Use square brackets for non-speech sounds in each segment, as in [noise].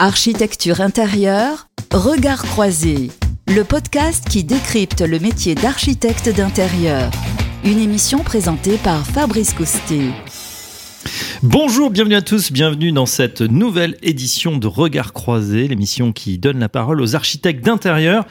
Architecture intérieure, Regard croisé, le podcast qui décrypte le métier d'architecte d'intérieur. Une émission présentée par Fabrice Coustet. Bonjour, bienvenue à tous, bienvenue dans cette nouvelle édition de Regard croisé, l'émission qui donne la parole aux architectes d'intérieur.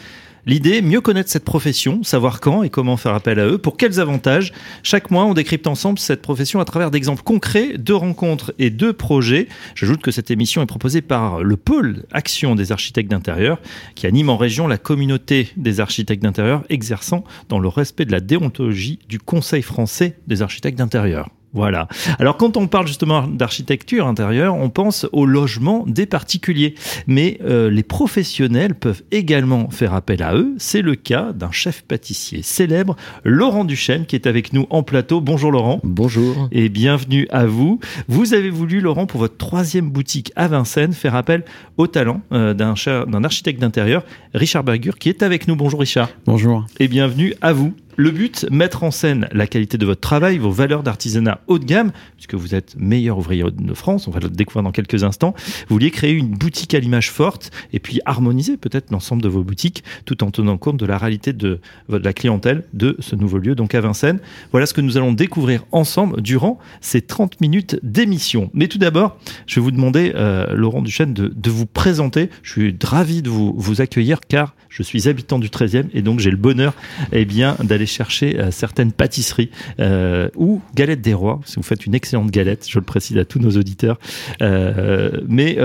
L'idée, mieux connaître cette profession, savoir quand et comment faire appel à eux, pour quels avantages. Chaque mois, on décrypte ensemble cette profession à travers d'exemples concrets, de rencontres et de projets. J'ajoute que cette émission est proposée par le pôle Action des architectes d'intérieur, qui anime en région la communauté des architectes d'intérieur exerçant dans le respect de la déontologie du Conseil français des architectes d'intérieur. Voilà. Alors quand on parle justement d'architecture intérieure, on pense au logement des particuliers. Mais euh, les professionnels peuvent également faire appel à eux. C'est le cas d'un chef pâtissier célèbre, Laurent Duchesne, qui est avec nous en plateau. Bonjour Laurent. Bonjour. Et bienvenue à vous. Vous avez voulu, Laurent, pour votre troisième boutique à Vincennes, faire appel au talent euh, d'un architecte d'intérieur, Richard Bergur, qui est avec nous. Bonjour Richard. Bonjour. Et bienvenue à vous. Le but, mettre en scène la qualité de votre travail, vos valeurs d'artisanat haut de gamme, puisque vous êtes meilleur ouvrier de France, on va le découvrir dans quelques instants. Vous vouliez créer une boutique à l'image forte et puis harmoniser peut-être l'ensemble de vos boutiques tout en tenant compte de la réalité de, la clientèle de ce nouveau lieu, donc à Vincennes. Voilà ce que nous allons découvrir ensemble durant ces 30 minutes d'émission. Mais tout d'abord, je vais vous demander, euh, Laurent Duchesne, de, vous présenter. Je suis ravi de vous, vous accueillir car je suis habitant du 13e et donc j'ai le bonheur eh bien, d'aller chercher euh, certaines pâtisseries euh, ou galettes des rois, si vous faites une excellente galette, je le précise à tous nos auditeurs. Euh, mais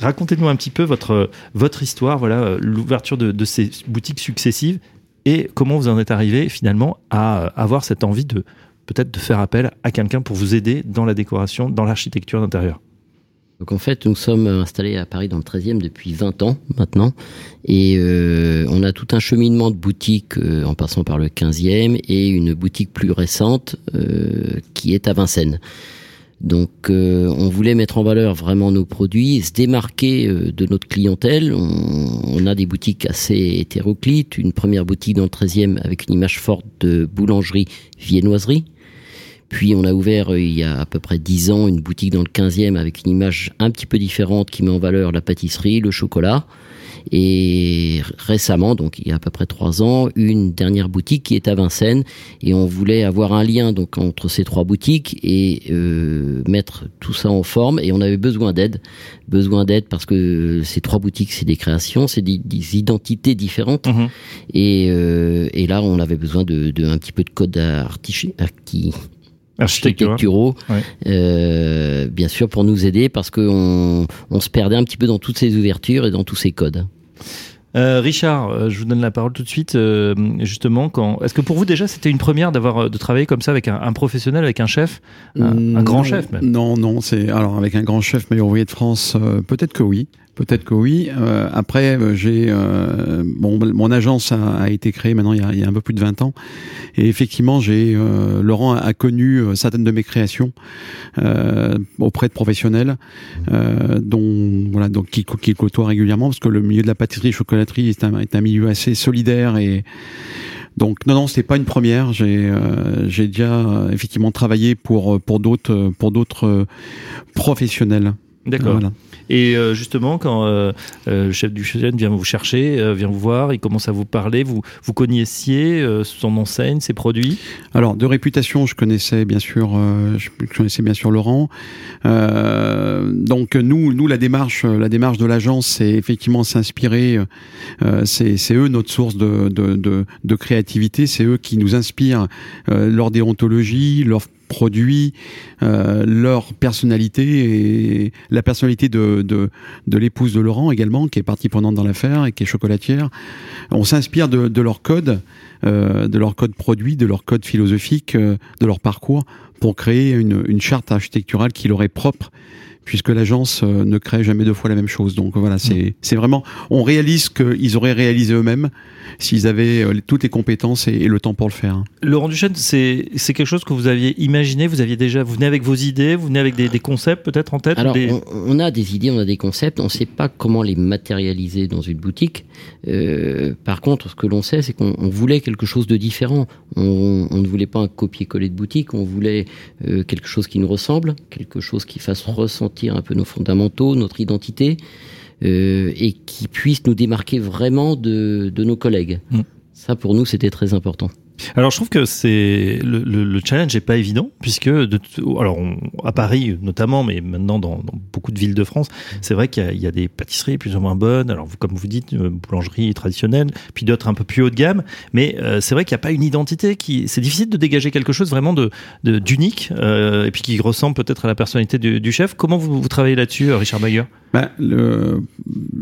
racontez-nous un petit peu votre, votre histoire, voilà, l'ouverture de, de, ces boutiques successives et comment vous en êtes arrivé finalement à avoir cette envie de peut-être de faire appel à quelqu'un pour vous aider dans la décoration, dans l'architecture d'intérieur. Donc en fait, nous sommes installés à Paris dans le 13e depuis 20 ans maintenant. Et euh, on a tout un cheminement de boutiques euh, en passant par le 15e et une boutique plus récente euh, qui est à Vincennes. Donc on voulait mettre en valeur vraiment nos produits se démarquer de notre clientèle. On, on, a des boutiques assez hétéroclites. Une première boutique dans le 13e avec une image forte de boulangerie viennoiserie puis on a ouvert euh, il y a à peu près dix ans une boutique dans le 15e avec une image un petit peu différente qui met en valeur la pâtisserie, le chocolat. Et récemment, donc il y a à peu près trois ans, une dernière boutique qui est à Vincennes. Et on voulait avoir un lien donc entre ces trois boutiques et euh, mettre tout ça en forme. Et on avait besoin d'aide, besoin d'aide parce que ces trois boutiques, c'est des créations, c'est des, identités différentes. Mhm. Et, euh, et, là, on avait besoin de, de un petit peu de code artificiel architecturaux, euh, bien sûr pour nous aider parce qu'on on se perdait un petit peu dans toutes ces ouvertures et dans tous ces codes. Euh, Richard, euh, je vous donne la parole tout de suite. Euh, justement, quand est-ce que pour vous déjà c'était une première d'avoir de travailler comme ça avec un, professionnel, avec un chef, un, grand chef même Non, non, c'est alors avec un grand chef meilleur ouvrier de France, peut-être que oui. Peut-être que oui. Euh, après, euh, j'ai euh, bon, mon agence a, été créée maintenant il y, a, un peu plus de 20 ans, et effectivement, j'ai Laurent a, connu certaines de mes créations auprès de professionnels, dont voilà, donc qui, qui côtoient régulièrement, parce que le milieu de la pâtisserie, chocolaterie est un, est un milieu assez solidaire et donc non non c'est pas une première. J'ai j'ai déjà effectivement travaillé pour pour d'autres pour d'autres professionnels D'accord. Voilà. Et euh, justement, quand euh, euh, le chef du chêne vient vous chercher, vient vous voir, il commence à vous parler, vous, vous connaissiez son enseigne, ses produits? Alors, de réputation, je connaissais bien sûr, je connaissais bien sûr Laurent. donc nous, nous la démarche, la démarche de l'agence, c'est effectivement s'inspirer. c'est eux notre source de, de, de, de créativité, c'est eux qui nous inspirent leur déontologie, leur produits, euh, leur personnalité et la personnalité de, de, de l'épouse de Laurent également, qui est partie prenante dans l'affaire et qui est chocolatière. On s'inspire de, de, leur code, euh, de leur code produit, de leur code philosophique, euh, de leur parcours pour créer une, une charte architecturale qui leur est propre puisque l'agence euh, ne crée jamais deux fois la même chose. Donc voilà, c'est mm. vraiment, on réalise qu'ils auraient réalisé eux-mêmes s'ils avaient euh, toutes les compétences et, le temps pour le faire. Laurent Duchesne, c'est quelque chose que vous aviez imaginé, vous aviez déjà, vous venez avec vos idées, vous venez avec des, concepts peut-être en tête Alors, on, a des idées, on a des concepts, on ne sait pas comment les matérialiser dans une boutique. Euh, par contre, ce que l'on sait, c'est qu'on voulait quelque chose de différent. On, ne voulait pas un copier-coller de boutique, on voulait quelque chose qui nous ressemble, quelque chose qui fasse ressentir un peu nos fondamentaux, notre identité. euh, et qui puisse nous démarquer vraiment de, de nos collègues. Mm. Ça, pour nous, c'était très important. Alors je trouve que c'est le, le, le challenge est pas évident puisque de, alors on, à Paris notamment, mais maintenant dans, dans beaucoup de villes de France, c'est vrai qu'il y, y, a des pâtisseries plus ou moins bonnes. Alors comme vous dites, euh, boulangerie traditionnelle, puis d'autres un peu plus haut de gamme. Mais euh, c'est vrai qu'il n'y a pas une identité qui. C'est difficile de dégager quelque chose vraiment de d'unique euh, et puis qui ressemble peut-être à la personnalité du, du chef. Comment vous, vous travaillez là-dessus, Richard Bayer bah, le,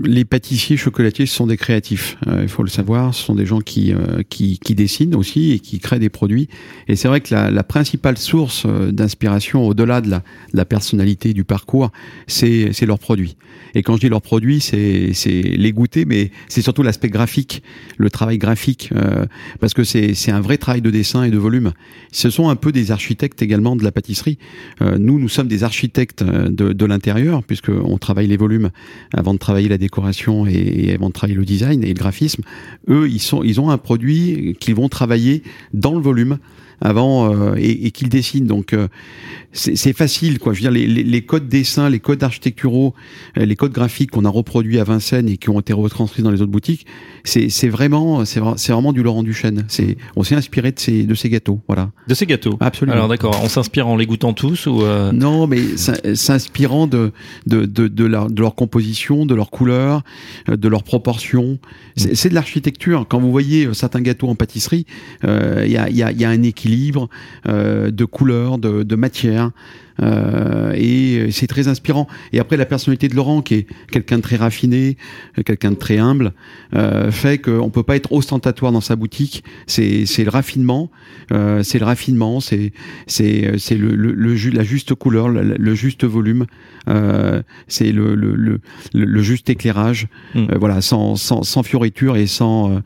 les pâtissiers chocolatiers ce sont des créatifs. Euh, il faut le savoir. Ce sont des gens qui, euh, qui, qui dessinent aussi et qui créent des produits. Et c'est vrai que la, la principale source euh, d'inspiration, au-delà de la, de la personnalité du parcours, c'est leurs produits. Et quand je dis leurs produits, c'est les goûter, mais c'est surtout l'aspect graphique, le travail graphique, euh, parce que c'est un vrai travail de dessin et de volume. Ce sont un peu des architectes également de la pâtisserie. Nous, nous sommes des architectes de, de l'intérieur, puisqu'on travaille les volumes avant de travailler la décoration et, avant de travailler le design et le graphisme. Eux, ils, sont, ils ont un produit qu'ils vont travailler dans le volume avant euh, et, et qu'ils dessinent. Donc euh, c'est facile, quoi. Je veux dire, les, les, les codes dessins, les codes architecturaux, euh, les codes graphiques qu'on a reproduits à Vincennes et qui ont été retranscrits dans les autres boutiques, c'est vraiment, c'est vraiment du Laurent Duchesne. C'est, on s'est inspiré de ces, de ces gâteaux, voilà. De ces gâteaux. Absolument. Alors d'accord. On s'inspire en les goûtant tous ou euh... Non, mais s'inspirant de de, de, de, leur, de leur composition, de leur couleur, de leurs proportions. C'est de l'architecture. Quand vous voyez certains gâteaux en pâtisserie, il euh, y, a, y, a, y a un équilibre euh, de couleurs, de, de matière. Euh, et c'est très inspirant. Et après, la personnalité de Laurent, qui est quelqu'un de très raffiné, quelqu'un de très humble, euh, fait qu'on peut pas être ostentatoire dans sa boutique. C'est le raffinement, euh, c'est le raffinement, c'est c'est c'est le, le, le, la juste couleur, le, le juste volume, euh, c'est le, le, le, juste éclairage. Mm. Euh, voilà, sans, sans sans fioriture et sans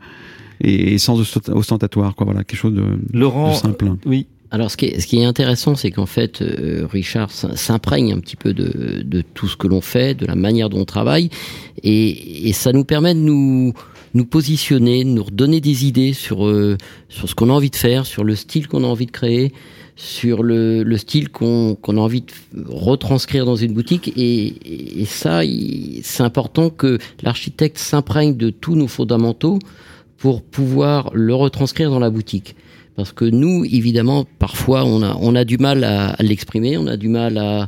euh, et sans ostentatoire, quoi. Voilà, quelque chose de, Laurent, de simple. Oui, alors, ce qui est, ce qui est intéressant, c'est qu'en fait, euh, Richard s'imprègne un petit peu de, de tout ce que l'on fait, de la manière dont on travaille, et, et, ça nous permet de nous, nous positionner, de nous redonner des idées sur, euh, sur ce qu'on a envie de faire, sur le style qu'on a envie de créer, sur le, le style qu'on qu'on a envie de retranscrire dans une boutique. Et, et ça, c'est important que l'architecte s'imprègne de tous nos fondamentaux pour pouvoir le retranscrire dans la boutique. Parce que nous, évidemment, parfois, on a, on a du mal à, à l'exprimer, on a du mal à,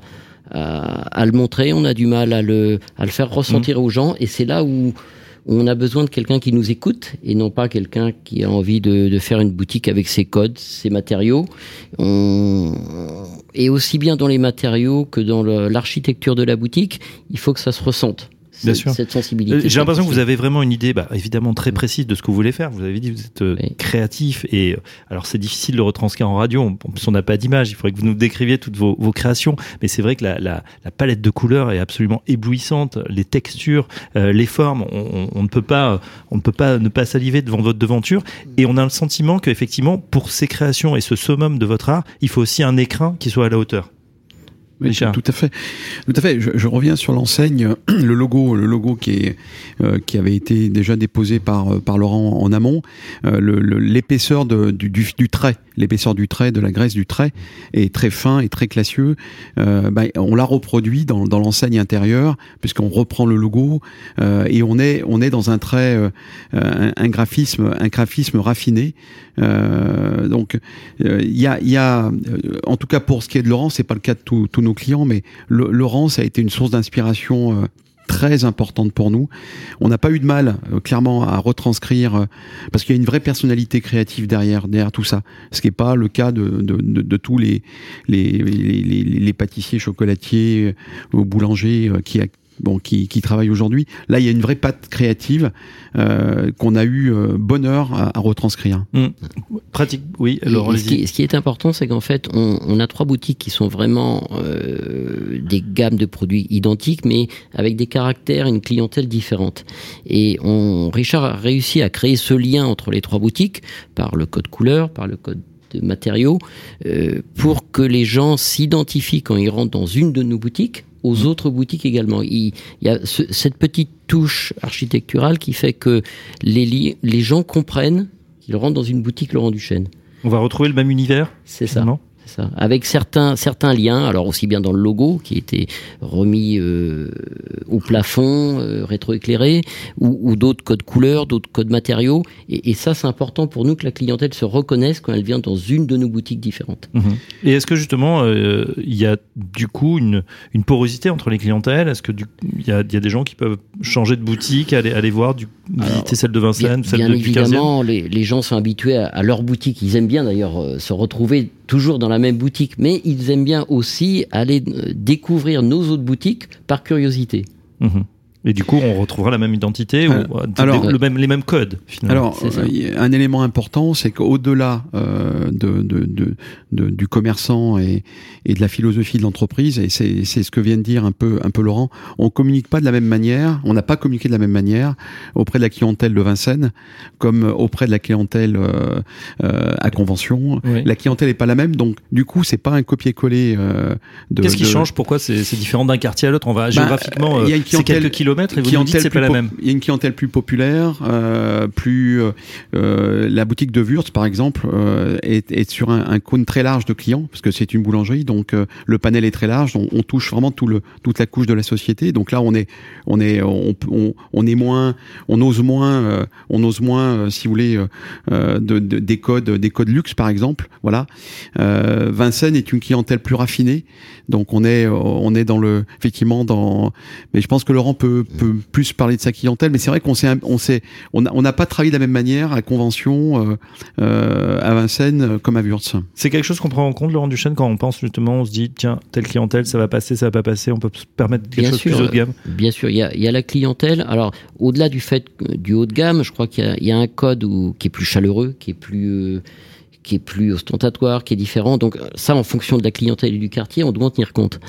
à, à, le montrer, on a du mal à le, à le faire ressentir mmh. aux gens. Et c'est là où on a besoin de quelqu'un qui nous écoute et non pas quelqu'un qui a envie de, de, faire une boutique avec ses codes, ses matériaux. On... Et aussi bien dans les matériaux que dans l'architecture de la boutique, il faut que ça se ressente. Bien sûr. cette sensibilité. J'ai l'impression que vous avez vraiment une idée, bah, évidemment très précise de ce que vous voulez faire. Vous avez dit que vous êtes euh, oui. créatif et euh, alors c'est difficile de retranscrire en radio. En plus, on n'a pas d'image. Il faudrait que vous nous décriviez toutes vos, vos créations. Mais c'est vrai que la, la, la, palette de couleurs est absolument éblouissante. Les textures, euh, les formes, on, on, on, ne peut pas, on ne peut pas ne pas saliver devant votre devanture. Et on a le sentiment qu'effectivement, pour ces créations et ce summum de votre art, il faut aussi un écrin qui soit à la hauteur. Oui, tout à fait, tout à fait. Je, je reviens sur l'enseigne, [clears throat] le logo, le logo qui est euh, qui avait été déjà déposé par par Laurent en amont, euh, l'épaisseur du, du, du, trait, l'épaisseur du trait, de la graisse du trait est très fin et très classieux. Euh, bah, on l'a reproduit dans, dans l'enseigne intérieure puisqu'on reprend le logo euh, et on est on est dans un trait, euh, un, un, graphisme, un graphisme raffiné. donc il y a il y a en tout cas pour ce qui est de Laurent, c'est pas le cas de tous nos clients, mais le, Laurence a été une source d'inspiration euh, très importante pour nous. On n'a pas eu de mal, euh, clairement, à retranscrire, euh, parce qu'il y a une vraie personnalité créative derrière, derrière tout ça. Ce qui n'est pas le cas de, de, de, tous les les, les, pâtissiers, chocolatiers ou boulangers qui, bon, qui, qui travaillent aujourd'hui. Là, il y a une vraie patte créative euh, qu'on a eu euh, bonheur à, à retranscrire. Mmh. Pratique, oui. Alors, ce, qui, ce, qui, est important, c'est qu'en fait, on, on, a trois boutiques qui sont vraiment euh, des gammes de produits identiques, mais avec des caractères, une clientèle différente. Et on, Richard a réussi à créer ce lien entre les trois boutiques par le code couleur, par le code de matériaux, euh, pour que les gens s'identifient quand ils rentrent dans une de nos boutiques aux autres boutiques également. Il, il y a ce, cette petite touche architecturale qui fait que les, les gens comprennent qu'ils rentrent dans une boutique Laurent Duchesne. On va retrouver le même univers C'est ça. Ça. Avec certains certains liens, alors aussi bien dans le logo qui était remis euh, au plafond, euh, rétroéclairé, ou, ou d'autres codes couleurs, d'autres codes matériaux. Et, et ça, c'est important pour nous que la clientèle se reconnaisse quand elle vient dans une de nos boutiques différentes. Mhm. Et est-ce que justement, euh, il y a du coup une, une porosité entre les clientèles? Est-ce que du- il y a, y a des gens qui peuvent changer de boutique, aller, aller voir, du, visiter celle de Bien, Vincennes, celle bien de, du 15e évidemment, les, les gens sont habitués à, à leur boutique. Ils aiment bien d'ailleurs se retrouver toujours dans la même boutique, mais ils aiment bien aussi aller euh, découvrir nos autres boutiques par curiosité. Mhm. Et du coup, on retrouvera la même identité Euh, ou euh, alors- le même, les mêmes codes finalement. Alors, euh, un élément important, c'est qu'au-delà euh, de, de, de, de- du commerçant et, et de la philosophie de l'entreprise, et c'est c'est ce que vient de dire un peu, un peu Laurent, on communique pas de la même manière, on n'a pas communiqué de la même manière auprès de la clientèle de Vincennes comme auprès de la clientèle euh, euh, à convention. Oui. La clientèle est pas la même, donc du coup, c'est pas un copier-coller euh, de. Qu'est-ce qui change? Pourquoi c'est c'est différent d'un quartier à l'autre? On va géographiquement, il y a euh, une c'est clientèle- quelques kilomètres et vous nous dites clientèle c'est pas la même. Il y a une clientèle plus populaire, euh, plus euh, euh, la boutique de Wurtz par exemple euh, est, est sur un, un cône très large de clients parce que c'est une boulangerie, donc euh, le panel est très large, on, on touche vraiment tout le toute la couche de la société. Donc là on est on est on, on, on est moins, on ose moins, euh, on ose moins euh, si vous voulez de, de- des codes des codes luxe par exemple. Voilà, euh, Vincennes est une clientèle plus raffinée, donc on est on est dans le effectivement dans mais je pense que Laurent peut, peut plus parler de sa clientèle. Mais c'est vrai qu'on s'est, on s'est, on n'a on pas travaillé de la même manière à convention euh, euh, à Vincennes euh, comme à Wurtz. C'est quelque chose qu'on prend en compte, Laurent Duchesne, quand on pense justement, on se dit, tiens, telle clientèle, ça va passer, ça va pas passer, on peut se permettre quelque Bien chose sûr, plus haut de gamme. Bien sûr, il y a, il y a la clientèle. Alors, au-delà du fait du haut de gamme, je crois qu'il y a, il y a un code où, qui est plus chaleureux, qui est plus, euh, qui est plus ostentatoire, qui est différent. Donc, ça, en fonction de la clientèle et du quartier, on doit en tenir compte.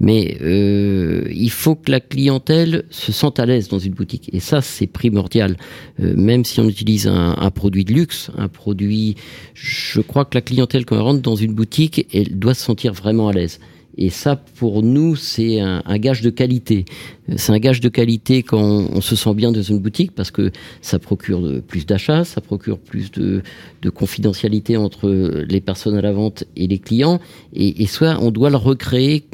Mais euh, il faut que la clientèle se sente à l'aise dans une boutique. Et ça, c'est primordial. Euh, même si on utilise un, un produit de luxe, un produit, je crois que la clientèle, quand elle rentre dans une boutique, elle doit se sentir vraiment à l'aise. Et ça, pour nous, c'est un, gage de qualité. C'est un gage de qualité quand on, se sent bien dans une boutique parce que ça procure plus d'achats, ça procure plus de, de confidentialité entre les personnes à la vente et les clients. Et, et soit on doit le recréer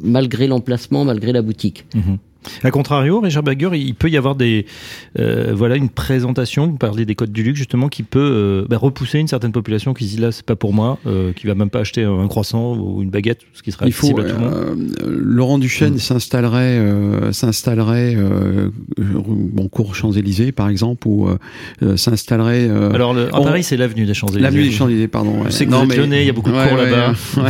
malgré l'emplacement, malgré la boutique. Mhm. A contrario, Richard Bagger, il peut y avoir des, euh, voilà, une présentation. Vous parlez des codes du luxe justement qui peut euh, bah, repousser une certaine population qui se dit là c'est pas pour moi, euh, qui va même pas acheter un croissant ou une baguette, ce qui sera Il faut, accessible à tout le monde. euh, Laurent Duchesne Mm. s'installerait, euh, s'installerait euh, bon cours Champs Élysées par exemple, ou s'installerait. euh, Alors le, à on- Paris, c'est l'avenue des Champs-Élysées. L'avenue des Champs Élysées, pardon. ouais. Je sais que êtes lyonnais, il y a beaucoup de cours là-bas. [laughs]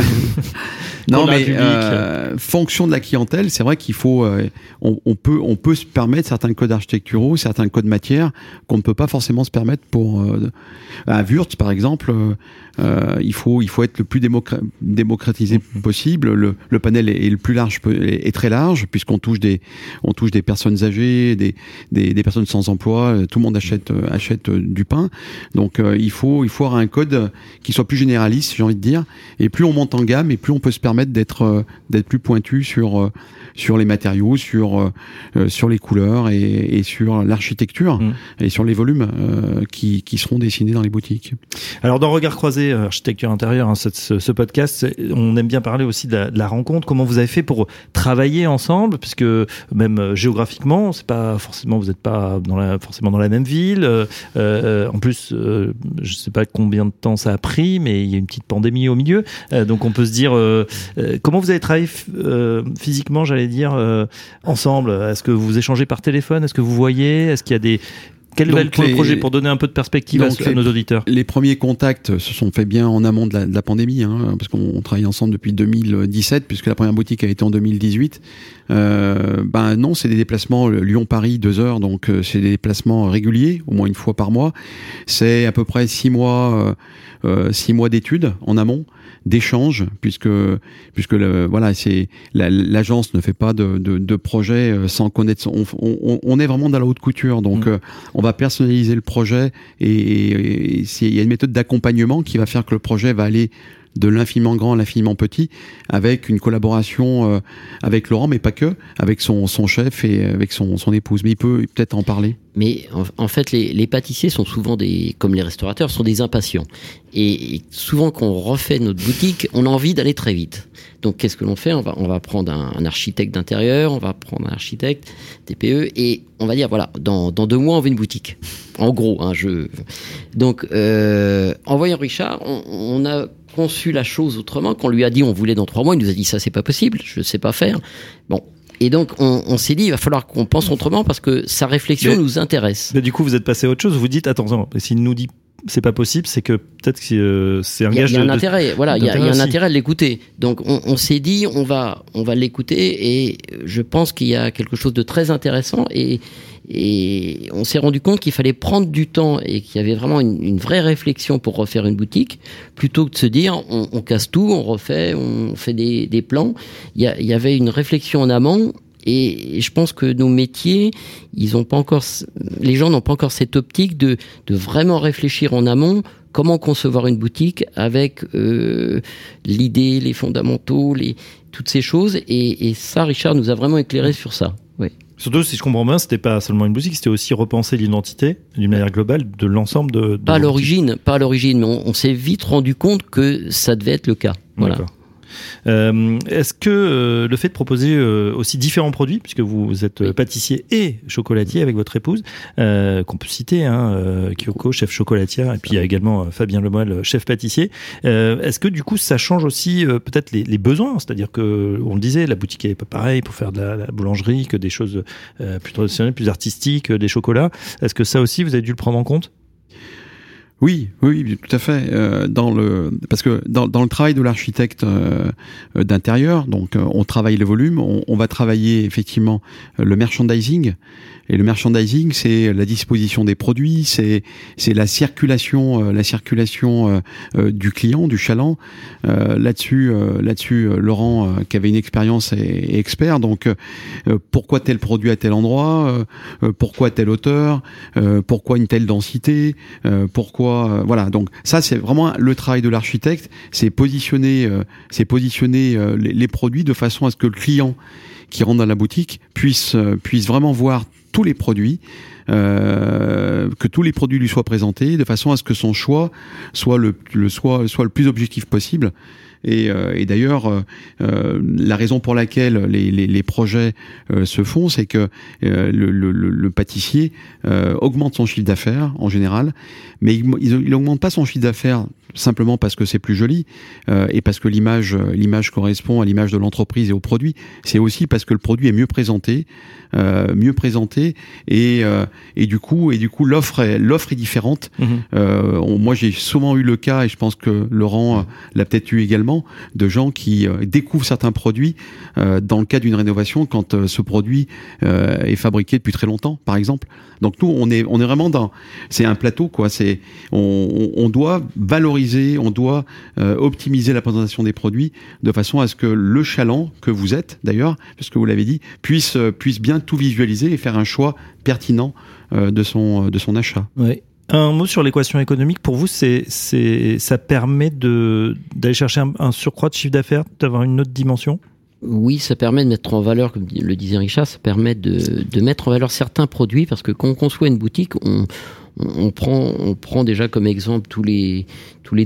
non, mais euh, fonction de la clientèle, c'est vrai qu'il faut, euh, on, on peut, on peut se permettre certains codes architecturaux, certains codes matières qu'on ne peut pas forcément se permettre pour. Euh, à Wurtz, par exemple, euh, euh, il faut, il faut être le plus démocra- démocratisé possible. Le, le panel est, est le plus large, est, est très large puisqu'on touche des, on touche des personnes âgées, des, des, des personnes sans emploi. euh, Tout le monde achète, achète du pain. Donc euh, il faut, il faut avoir un code qui soit plus généraliste, j'ai envie de dire. Et plus on monte en gamme, et plus on peut se permettre d'être, euh, d'être plus pointu sur, euh, sur les matériaux, sur, euh, sur les couleurs et, et sur l'architecture Mm. et sur les volumes qui, qui seront dessinés dans les boutiques. Alors dans Regard croisé, architecture intérieure, hein, ce, podcast, on aime bien parler aussi de la, de la rencontre. Comment vous avez fait pour travailler ensemble, puisque même géographiquement, c'est pas forcément vous n'êtes pas dans la, forcément dans la même ville. Euh, en plus, euh, je sais pas combien de temps ça a pris, mais il y a une petite pandémie au milieu, Euh, donc on peut se dire euh, comment vous avez travaillé euh, physiquement, j'allais dire euh, ensemble? Est-ce que vous échangez par téléphone? Est-ce que vous voyez? Est-ce qu'il y a des quel Donc est le les- projet pour donner un peu de perspective à, nos auditeurs? Les premiers contacts se sont faits bien en amont de la, de la pandémie, hein, parce qu'on on travaille ensemble depuis 2017, puisque la première boutique a été en 2018. Euh, ben non, c'est des déplacements Lyon-Paris, deux heures, donc euh, c'est des déplacements réguliers, au moins une fois par mois. C'est à peu près six mois, euh, euh, six mois d'études en amont d'échanges puisque puisque le, voilà c'est la- l'agence ne fait pas de, de, de projet euh, sans connaître son- on, on, on est vraiment dans la haute couture donc Mm. euh, on va personnaliser le projet et, il y a une méthode d'accompagnement qui va faire que le projet va aller de l'infiniment grand à l'infiniment petit, avec une collaboration euh, avec Laurent, mais pas que, avec son, son chef et avec son, son épouse. Mais il peut peut-être en parler. Mais en, fait, les, pâtissiers sont souvent des, comme les restaurateurs, sont des impatients. Et, souvent, quand on refait notre boutique, on a envie d'aller très vite. Donc, qu'est-ce que l'on fait? On va, on va prendre un, un architecte d'intérieur, on va prendre un architecte TPE, et on va dire voilà, dans, dans deux mois, on veut une boutique. En gros, hein, je. Donc, euh, en voyant Richard, on a conçu la chose autrement. Qu'on lui a dit on voulait dans trois mois, il nous a dit ça c'est pas possible, je sais pas faire. Bon, et donc, on, on s'est dit, il va falloir qu'on pense autrement parce que sa réflexion Mais- nous intéresse. Mais du coup, vous êtes passé à autre chose. Vous dites, attends, s'il nous dit c'est pas possible, c'est que peut-être que euh, c'est un gage il y a un de- intérêt, voilà, il y a, un intérêt à l'écouter. Donc, on, on s'est dit, on va, on va l'écouter et je pense qu'il y a quelque chose de très intéressant et, et on s'est rendu compte qu'il fallait prendre du temps et qu'il y avait vraiment une, vraie réflexion pour refaire une boutique plutôt que de se dire, on, casse tout, on refait, on fait des, plans. Il y, avait une réflexion en amont et, je pense que nos métiers, ils ont pas encore, les gens n'ont pas encore cette optique de, vraiment réfléchir en amont comment concevoir une boutique avec euh, l'idée, les fondamentaux, toutes ces choses. Et, et ça, Richard nous a vraiment éclairé sur ça. Oui. Surtout, si je comprends bien, c'était pas seulement une boutique, c'était aussi repenser l'identité d'une manière globale de l'ensemble de. de Pas à l'origine, pas à l'origine, mais on, on s'est vite rendu compte que ça devait être le cas. Voilà. Euh, Est-ce que euh, le fait de proposer euh, aussi différents produits, puisque vous êtes pâtissier et chocolatier avec votre épouse, qu'on peut citer, hein, Kyoko, chef chocolatière, et puis il y a également Fabien Lemoyle, chef pâtissier. Est-ce que du coup ça change aussi peut-être les, les besoins? C'est-à-dire que on le disait, la boutique est pas pareille pour faire de la, la boulangerie que des choses plus traditionnelles, plus artistiques, des chocolats. Est-ce que ça aussi vous avez dû le prendre en compte? Oui, oui, tout à fait. Euh, dans le, parce que dans, le travail de l'architecte euh, euh, d'intérieur, donc on travaille le volume, on, va travailler effectivement le merchandising. Et le merchandising, c'est la disposition des produits, c'est c'est la circulation, euh, la circulation euh, euh, du client, du chaland. Là-dessus, là-dessus, Laurent, qui avait une expérience, est expert. Donc, pourquoi tel produit à tel endroit Pourquoi telle hauteur Pourquoi une telle densité pourquoi voilà donc ça c'est vraiment le travail de l'architecte c'est positionner c'est positionner les, les produits de façon à ce que le client qui rentre dans la boutique puisse puisse vraiment voir tous les produits euh, que tous les produits lui soient présentés de façon à ce que son choix soit le, soit soit le plus objectif possible. Et, euh, d'ailleurs, euh, la raison pour laquelle les, projets se font, c'est que le, le, pâtissier augmente son chiffre d'affaires en général, mais il, il augmente pas son chiffre d'affaires simplement parce que c'est plus joli euh, et parce que l'image euh, l'image correspond à l'image de l'entreprise et au produit. C'est aussi parce que le produit est mieux présenté, euh, mieux présenté et euh, et du coup et du coup l'offre est l'offre est différente. Euh, on- moi, j'ai souvent eu le cas, et je pense que Laurent euh, l'a peut-être eu également, de gens qui découvrent certains produits euh, dans le cadre d'une rénovation quand ce produit euh, est fabriqué depuis très longtemps, par exemple. Donc nous, on est, on est vraiment dans, c'est un plateau, quoi. C'est, on on doit valoriser, on doit euh, optimiser la présentation des produits de façon à ce que le chaland que vous êtes, d'ailleurs, parce que vous l'avez dit, puisse, euh, puisse bien tout visualiser et faire un choix pertinent euh, de son, de son achat. Oui. Un mot sur l'équation économique. Pour vous, c'est, c'est, ça permet de, d'aller chercher un, un surcroît de chiffre d'affaires, d'avoir une autre dimension? Oui, ça permet de mettre en valeur, comme le disait Richard, ça permet de, de mettre en valeur certains produits parce que quand on conçoit une boutique, on, on, prend, déjà comme exemple tous les,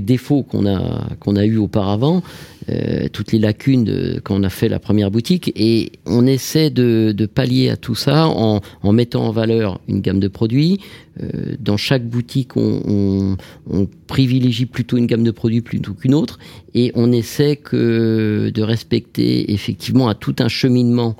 défauts qu'on a, qu'on a eu auparavant, euh, toutes les lacunes de, quand on a fait la première boutique et on essaie de, pallier à tout ça en, mettant en valeur une gamme de produits. Euh, dans chaque boutique, on, privilégie plutôt une gamme de produits plutôt qu'une autre et on essaie de respecter effectivement à tout un cheminement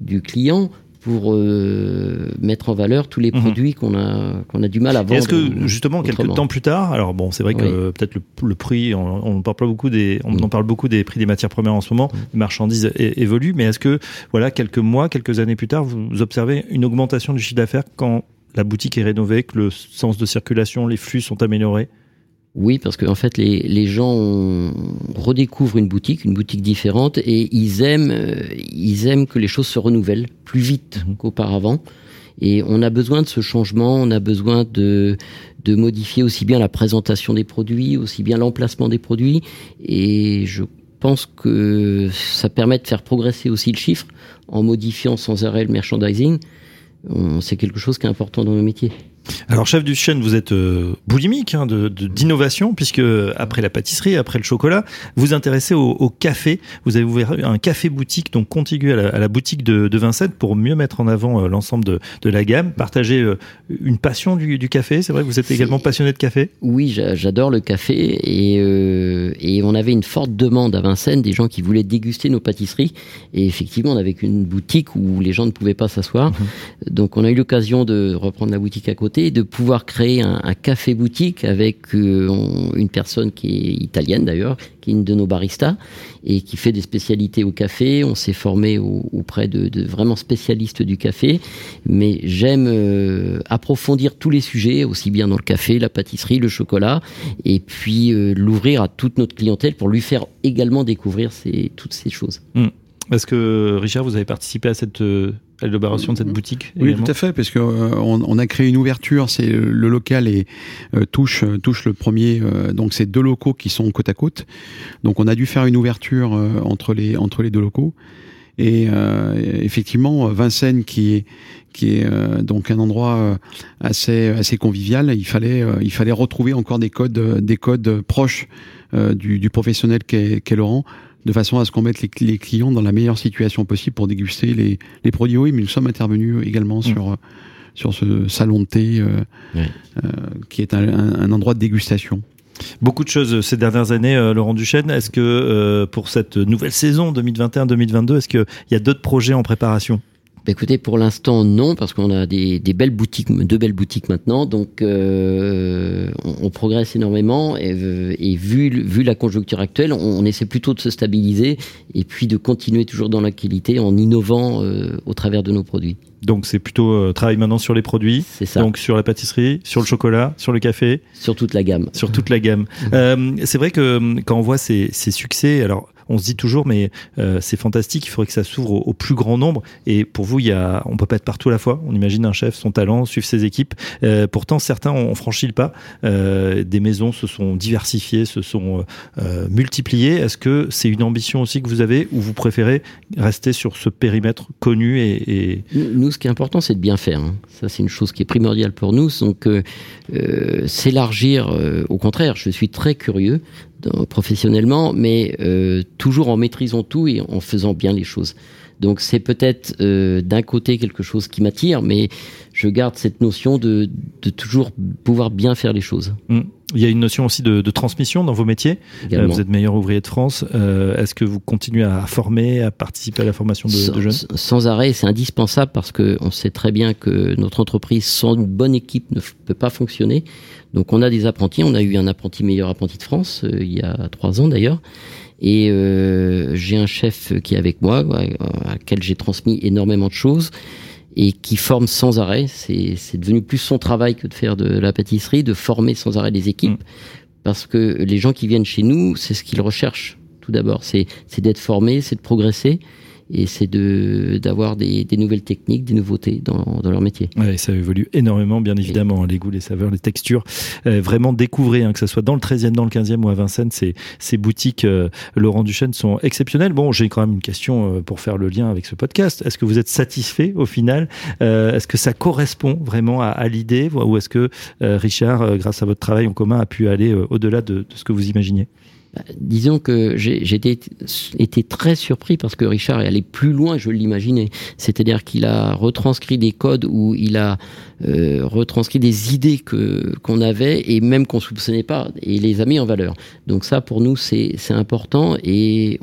du client pour euh, mettre en valeur tous les Mhm. produits qu'on a qu'on a du mal à vendre. Est-ce que justement quelques temps plus tard, alors bon, c'est vrai que Oui. peut-être le, le prix, on, on parle pas beaucoup des, on Mm. en parle beaucoup des prix des matières premières en ce moment, les marchandises évoluent, mais est-ce que voilà quelques mois, quelques années plus tard, vous observez une augmentation du chiffre d'affaires quand la boutique est rénovée, que le sens de circulation, les flux sont améliorés? Oui, parce qu'en fait, les, les gens ont- redécouvrent une boutique, une boutique différente, et ils aiment, euh, ils aiment que les choses se renouvellent plus vite Mhm. qu'auparavant. Et on a besoin de ce changement, on a besoin de, de modifier aussi bien la présentation des produits, aussi bien l'emplacement des produits. Et je pense que ça permet de faire progresser aussi le chiffre en modifiant sans arrêt le merchandising. C'est quelque chose qui est important dans nos métiers. Alors, chef du chaîne, vous êtes euh, boulimique hein, de d'innovation, puisque après la pâtisserie, après le chocolat, vous intéressez au, au café. Vous avez ouvert un café boutique, donc contigu à la, à la boutique de, de, Vincennes, pour mieux mettre en avant euh, l'ensemble de, de, la gamme. Partager euh, une passion du, du café. C'est vrai que vous êtes également passionné de café. Oui, j'adore le café et, euh, et on avait une forte demande à Vincennes des gens qui voulaient déguster nos pâtisseries. Et effectivement, on avait une boutique où les gens ne pouvaient pas s'asseoir. Mmh. Donc, on a eu l'occasion de reprendre la boutique à côté de pouvoir créer un, café boutique avec euh, une personne qui est italienne d'ailleurs, qui est une de nos baristas et qui fait des spécialités au café. On s'est formé au, auprès de, vraiment spécialistes du café, mais j'aime euh, approfondir tous les sujets, aussi bien dans le café, la pâtisserie, le chocolat, et puis euh, l'ouvrir à toute notre clientèle pour lui faire également découvrir toutes ces choses. Mmh. Est-ce que Richard, vous avez participé à cette à l'élaboration de cette boutique Oui, également. tout à fait, parce que euh, on, on, a créé une ouverture. C'est le local et euh, touche touche le premier. Euh, donc c'est deux locaux qui sont côte à côte. Donc on a dû faire une ouverture entre les entre les deux locaux. Et effectivement, Vincennes qui est qui est donc un endroit assez assez convivial. Il fallait il fallait retrouver encore des codes des codes proches du, du professionnel qu'est qu Laurent de façon à ce qu'on mette les, les, clients dans la meilleure situation possible pour déguster les, les produits. Oui, mais nous sommes intervenus également mmh. sur sur ce salon de thé euh, oui. euh, qui est un, endroit de dégustation. Beaucoup de choses ces dernières années, euh, Laurent Duchesne. Est-ce que euh, pour cette nouvelle saison 2021-2022, est-ce qu'il y a d'autres projets en préparation? Bah écoutez, pour l'instant non, parce qu'on a des, des, belles boutiques, deux belles boutiques maintenant, donc euh, on, on, progresse énormément et, et, vu, vu la conjoncture actuelle, on, on, essaie plutôt de se stabiliser et puis de continuer toujours dans la qualité en innovant euh, au travers de nos produits. Donc c'est plutôt euh, travail maintenant sur les produits, c'est ça. Donc sur la pâtisserie, sur le chocolat, sur le café, sur toute la gamme, sur toute la gamme. [laughs] euh, c'est vrai que quand on voit ces, ces succès, alors on se dit toujours, mais euh, c'est fantastique, il faudrait que ça s'ouvre au, plus grand nombre. Et pour vous, il y a, on peut pas être partout à la fois. On imagine un chef, son talent, suivre ses équipes. Euh, pourtant, certains ont franchi le pas. Euh, des maisons se sont diversifiées, se sont multipliées. Est-ce que c'est une ambition aussi que vous avez, ou vous préférez rester sur ce périmètre connu et. Nous, ce qui est important, c'est de bien faire. Hein. Ça, c'est une chose qui est primordiale pour nous. Donc, s'élargir, au contraire, je suis très curieux professionnellement, mais euh, toujours en maîtrisant tout et en faisant bien les choses. Donc c'est peut-être euh, d'un côté quelque chose qui m'attire, mais je garde cette notion de, de, toujours pouvoir bien faire les choses. Mmh. Il y a une notion aussi de, de transmission dans vos métiers. Euh, vous êtes meilleur ouvrier de France. Euh, Est-ce que vous continuez à former, à participer à la formation de, sans, de jeunes? Sans arrêt, c'est indispensable parce qu'on sait très bien que notre entreprise sans une bonne équipe ne peut pas fonctionner. Donc on a des apprentis. On a eu un apprenti meilleur apprenti de France euh, il y a trois ans d'ailleurs. Et j'ai un chef qui est avec moi, à laquelle j'ai transmis énormément de choses et qui forme sans arrêt. C'est devenu plus son travail que de faire de la pâtisserie, de former sans arrêt des équipes, mmh. parce que les gens qui viennent chez nous, c'est ce qu'ils recherchent tout d'abord. C'est d'être formé, c'est de progresser et c'est de d'avoir des, des, nouvelles techniques, des nouveautés dans, dans leur métier. Ouais, ça évolue énormément, bien évidemment, les goûts, les saveurs, les textures. Euh, vraiment découvrez, hein, que ce soit dans le 13e, dans le 15e ou à Vincennes, ces, ces boutiques euh, Laurent Duchesne sont exceptionnelles. Bon, j'ai quand même une question euh, pour faire le lien avec ce podcast. Est-ce que vous êtes satisfait au final euh, Est-ce que ça correspond vraiment à, à l'idée ou est-ce que euh, Richard, grâce à votre travail en commun, a pu aller au-delà de, de ce que vous imaginiez Disons que j'ai été, très surpris parce que Richard est allé plus loin je l'imaginais. C'est-à-dire qu'il a retranscrit des codes où il a euh, retranscrit des idées qu'on avait et même qu'on soupçonnait pas et les a mis en valeur. Donc ça, pour nous, c'est important et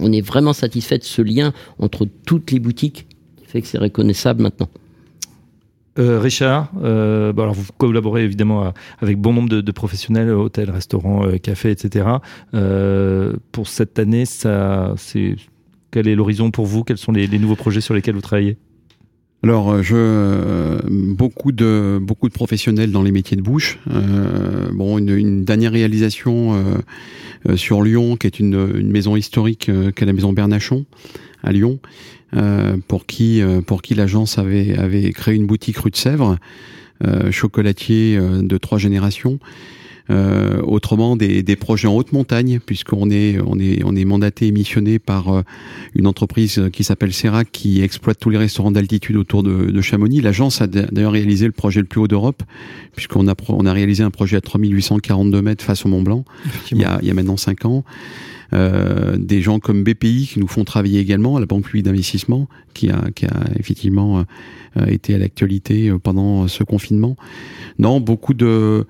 on est vraiment satisfait de ce lien entre toutes les boutiques qui fait que c'est reconnaissable maintenant. Euh, Richard, euh, bon alors vous collaborez évidemment avec bon nombre de, professionnels, hôtels, restaurants, euh, cafés, etc. Pour cette année, c'est quel est l'horizon pour vous? Quels sont les, nouveaux projets sur lesquels vous travaillez? Alors, je beaucoup de professionnels dans les métiers de bouche. Bon, une, dernière réalisation sur Lyon, qui est une maison historique, qui est la maison Bernachon, à Lyon, pour qui pour qui l'agence avait avait créé une boutique rue de Sèvres, chocolatier de trois générations. Euh, autrement, des, des, projets en haute montagne, puisqu'on est, on est, on est mandaté et missionné par euh, une entreprise qui s'appelle Serac, qui exploite tous les restaurants d'altitude autour de, de, Chamonix. L'agence a d'ailleurs réalisé le projet le plus haut d'Europe, puisqu'on a, on a réalisé un projet à 3842 mètres face au Mont Blanc, il y, a, il y a maintenant 5 ans. Euh, des gens comme BPI qui nous font travailler également, la Banque publique d'investissement, qui a, qui a effectivement euh, été à l'actualité euh, pendant ce confinement. Non, beaucoup de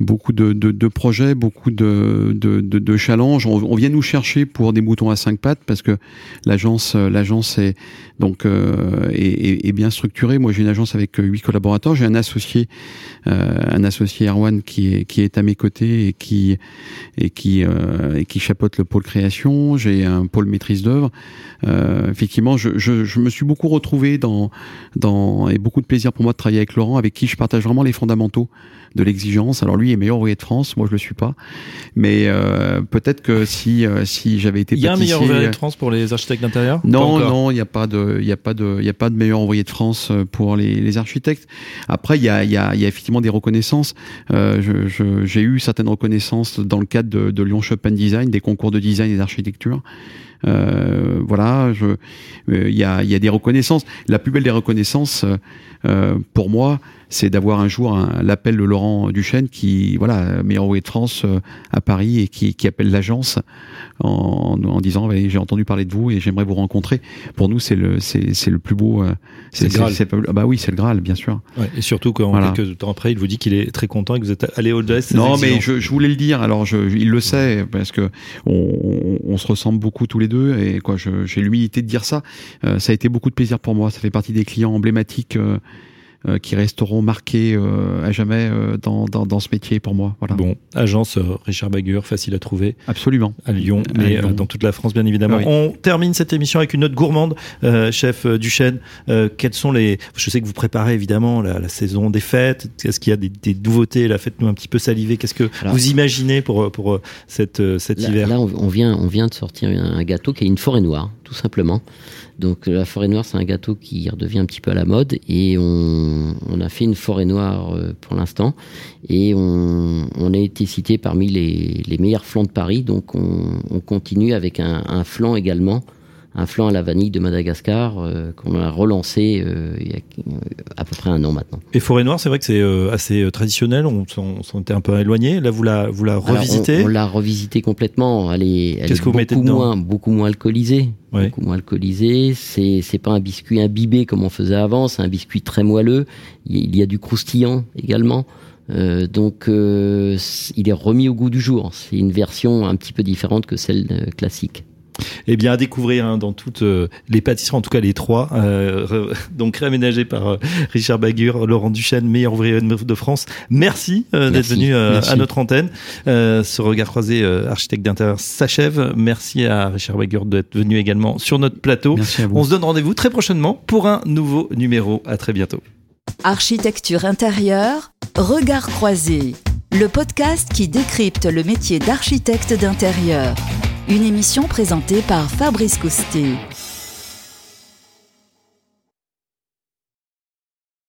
beaucoup de, de, de projets, beaucoup de, de, de challenges. On, vient nous chercher pour des moutons à cinq pattes parce que l'agence l'agence est donc euh, est, est, bien structurée. Moi, j'ai une agence avec huit collaborateurs. J'ai un associé euh, un associé Erwan qui est qui est à mes côtés et qui et qui euh, et qui chapeaute le pôle création. J'ai un pôle maîtrise d'œuvre. effectivement, je, je, je me suis beaucoup retrouvé dans dans et beaucoup de plaisir pour moi de travailler avec Laurent, avec qui je partage vraiment les fondamentaux de l'exigence. Alors lui est meilleur ouvrier de France, moi je le suis pas, mais euh, peut-être que si euh, si j'avais été il y a un meilleur ouvrier de France pour les architectes d'intérieur? Non, non, il n'y a pas de il y a pas de il y a pas de meilleur ouvrier de France euh, pour les, les architectes. Après il y a il y a, il y a effectivement des reconnaissances. Euh, j'ai eu certaines reconnaissances dans le cadre de, de Lyon Chopin Design, des concours de design et d'architecture. Euh, voilà, il euh, y, a, y, a, des reconnaissances. La plus belle des reconnaissances, euh, pour moi, c'est d'avoir un jour l'appel de Laurent Duchesne, qui, voilà, meilleur ouvrier de France euh, à Paris et qui, qui appelle l'agence en, en, disant j'ai entendu parler de vous et j'aimerais vous rencontrer. Pour nous, c'est le, c'est, le plus beau. Euh, c'est, le Graal. bah oui, c'est le Graal, bien sûr. Ouais, et surtout quand voilà. quelques temps après, il vous dit qu'il est très content et que vous êtes allé au-delà. Non, mais je, je, voulais le dire. Alors, je, il le sait parce que on, on, se ressemble beaucoup tous les deux et quoi, j'ai l'humilité de dire ça. Euh, ça a été beaucoup de plaisir pour moi. Ça fait partie des clients emblématiques. Euh, qui resteront marqués euh, à jamais euh, dans, dans, dans, ce métier pour moi. Voilà. Bon, agence Richard Bagur, facile à trouver. Absolument. À Lyon, mais dans toute la France, bien évidemment. On termine cette émission avec une note gourmande, chef Duchesne. quels sont les... Je sais que vous préparez évidemment la, la saison des fêtes. Est-ce qu'il y a des, des nouveautés? La Faites-nous un petit peu saliver. Qu'est-ce que vous imaginez pour, pour cette, cet là, hiver? Là, on vient, on vient de sortir un gâteau qui est une forêt noire, tout simplement. Donc la forêt noire, c'est un gâteau qui redevient un petit peu à la mode et on, a fait une forêt noire euh, pour l'instant et on, a été cité parmi les, meilleurs flancs de Paris. Donc on, on continue avec un flanc également un flan à la vanille de Madagascar euh, qu'on a relancé euh, il y a à peu près un an maintenant. Et Forêt Noire, c'est vrai que c'est euh, assez traditionnel, on s'en était un peu éloigné. Là, vous la, vous la revisitez Alors, On, on l'a revisité complètement. Elle est, elle est beaucoup, moins, beaucoup moins alcoolisée. Ouais. Beaucoup moins alcoolisé. C'est, c'est pas un biscuit imbibé comme on faisait avant, c'est un biscuit très moelleux. Il y a du croustillant également. Euh, donc, euh, il est remis au goût du jour. C'est une version un petit peu différente que celle classique. Eh bien, à découvrir hein, dans toutes euh, les pâtisseries, en tout cas les trois, euh, donc réaménagé par euh, Richard Bagur, Laurent Duchesne, meilleur ouvrier de France. Merci euh, d'être venu euh, à notre antenne. ce regard croisé architecte d'intérieur s'achève. Merci à Richard Bagur d'être venu également sur notre plateau. On se donne rendez-vous très prochainement pour un nouveau numéro. À très bientôt. Architecture intérieure, regard croisé, le podcast qui décrypte le métier d'architecte d'intérieur. Une émission présentée par Fabrice Coustet.